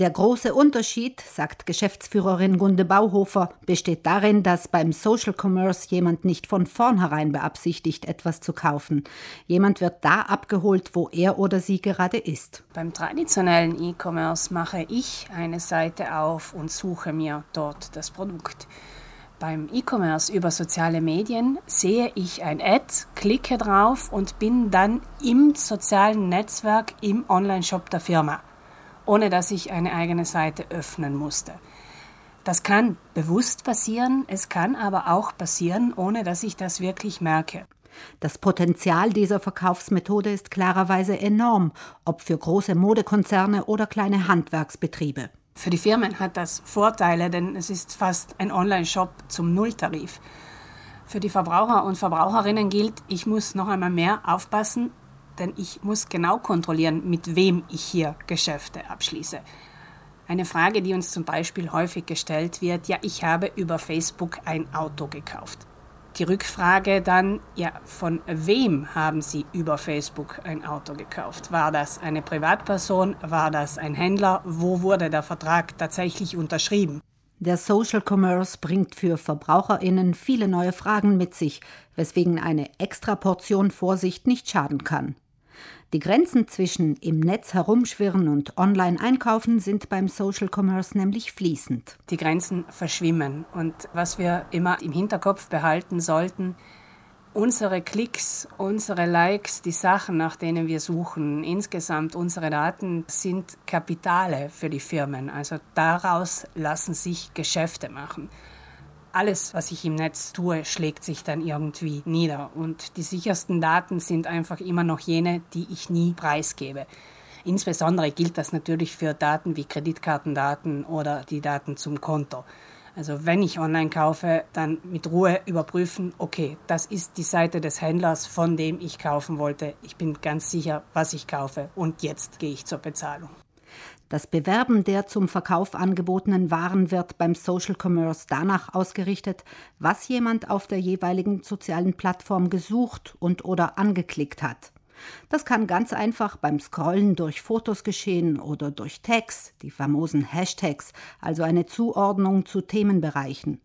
Der große Unterschied, sagt Geschäftsführerin Gunde Bauhofer, besteht darin, dass beim Social Commerce jemand nicht von vornherein beabsichtigt, etwas zu kaufen. Jemand wird da abgeholt, wo er oder sie gerade ist. Beim traditionellen E-Commerce mache ich eine Seite auf und suche mir dort das Produkt. Beim E-Commerce über soziale Medien sehe ich ein Ad, klicke drauf und bin dann im sozialen Netzwerk im Online-Shop der Firma ohne dass ich eine eigene Seite öffnen musste. Das kann bewusst passieren, es kann aber auch passieren, ohne dass ich das wirklich merke. Das Potenzial dieser Verkaufsmethode ist klarerweise enorm, ob für große Modekonzerne oder kleine Handwerksbetriebe. Für die Firmen hat das Vorteile, denn es ist fast ein Online-Shop zum Nulltarif. Für die Verbraucher und Verbraucherinnen gilt, ich muss noch einmal mehr aufpassen, denn ich muss genau kontrollieren, mit wem ich hier Geschäfte abschließe. Eine Frage, die uns zum Beispiel häufig gestellt wird, ja, ich habe über Facebook ein Auto gekauft. Die Rückfrage dann, ja, von wem haben Sie über Facebook ein Auto gekauft? War das eine Privatperson? War das ein Händler? Wo wurde der Vertrag tatsächlich unterschrieben? Der Social Commerce bringt für Verbraucherinnen viele neue Fragen mit sich, weswegen eine Extraportion Vorsicht nicht schaden kann. Die Grenzen zwischen im Netz herumschwirren und online einkaufen sind beim Social Commerce nämlich fließend. Die Grenzen verschwimmen. Und was wir immer im Hinterkopf behalten sollten, unsere Klicks, unsere Likes, die Sachen, nach denen wir suchen, insgesamt unsere Daten sind Kapitale für die Firmen. Also daraus lassen sich Geschäfte machen alles, was ich im Netz tue, schlägt sich dann irgendwie nieder. Und die sichersten Daten sind einfach immer noch jene, die ich nie preisgebe. Insbesondere gilt das natürlich für Daten wie Kreditkartendaten oder die Daten zum Konto. Also wenn ich online kaufe, dann mit Ruhe überprüfen, okay, das ist die Seite des Händlers, von dem ich kaufen wollte. Ich bin ganz sicher, was ich kaufe und jetzt gehe ich zur Bezahlung. Das Bewerben der zum Verkauf angebotenen Waren wird beim Social Commerce danach ausgerichtet, was jemand auf der jeweiligen sozialen Plattform gesucht und oder angeklickt hat. Das kann ganz einfach beim Scrollen durch Fotos geschehen oder durch Tags, die famosen Hashtags, also eine Zuordnung zu Themenbereichen.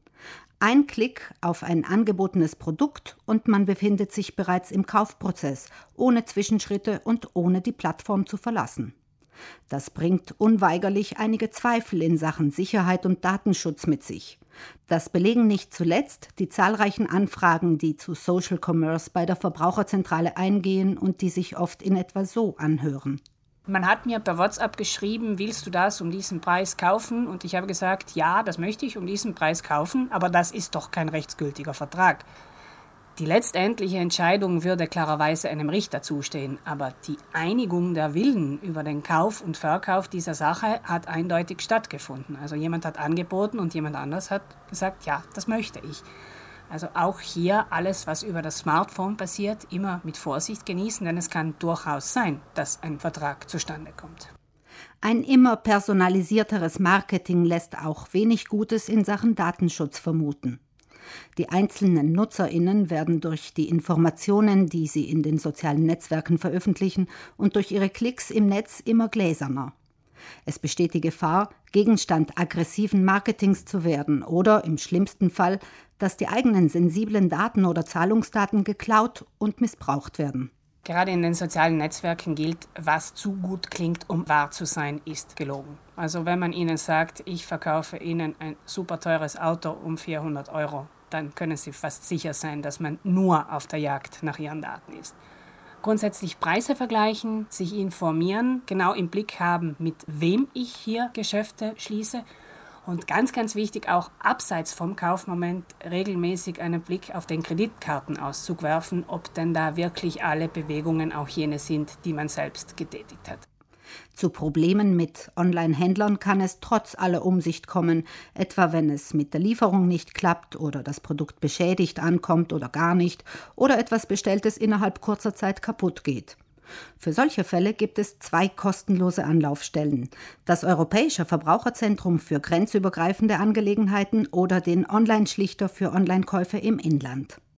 Ein Klick auf ein angebotenes Produkt und man befindet sich bereits im Kaufprozess, ohne Zwischenschritte und ohne die Plattform zu verlassen. Das bringt unweigerlich einige Zweifel in Sachen Sicherheit und Datenschutz mit sich. Das belegen nicht zuletzt die zahlreichen Anfragen, die zu Social Commerce bei der Verbraucherzentrale eingehen und die sich oft in etwa so anhören. Man hat mir per WhatsApp geschrieben, willst du das um diesen Preis kaufen? Und ich habe gesagt, ja, das möchte ich um diesen Preis kaufen, aber das ist doch kein rechtsgültiger Vertrag. Die letztendliche Entscheidung würde klarerweise einem Richter zustehen, aber die Einigung der Willen über den Kauf und Verkauf dieser Sache hat eindeutig stattgefunden. Also jemand hat angeboten und jemand anders hat gesagt, ja, das möchte ich. Also auch hier alles, was über das Smartphone passiert, immer mit Vorsicht genießen, denn es kann durchaus sein, dass ein Vertrag zustande kommt. Ein immer personalisierteres Marketing lässt auch wenig Gutes in Sachen Datenschutz vermuten. Die einzelnen Nutzerinnen werden durch die Informationen, die sie in den sozialen Netzwerken veröffentlichen, und durch ihre Klicks im Netz immer gläserner. Es besteht die Gefahr, Gegenstand aggressiven Marketings zu werden oder im schlimmsten Fall, dass die eigenen sensiblen Daten oder Zahlungsdaten geklaut und missbraucht werden. Gerade in den sozialen Netzwerken gilt, was zu gut klingt, um wahr zu sein, ist gelogen. Also wenn man ihnen sagt, ich verkaufe ihnen ein super teures Auto um 400 Euro, dann können Sie fast sicher sein, dass man nur auf der Jagd nach Ihren Daten ist. Grundsätzlich Preise vergleichen, sich informieren, genau im Blick haben, mit wem ich hier Geschäfte schließe und ganz, ganz wichtig auch abseits vom Kaufmoment regelmäßig einen Blick auf den Kreditkartenauszug werfen, ob denn da wirklich alle Bewegungen auch jene sind, die man selbst getätigt hat. Zu Problemen mit Online-Händlern kann es trotz aller Umsicht kommen, etwa wenn es mit der Lieferung nicht klappt oder das Produkt beschädigt ankommt oder gar nicht oder etwas Bestelltes innerhalb kurzer Zeit kaputt geht. Für solche Fälle gibt es zwei kostenlose Anlaufstellen. Das Europäische Verbraucherzentrum für grenzübergreifende Angelegenheiten oder den Online-Schlichter für Online-Käufe im Inland.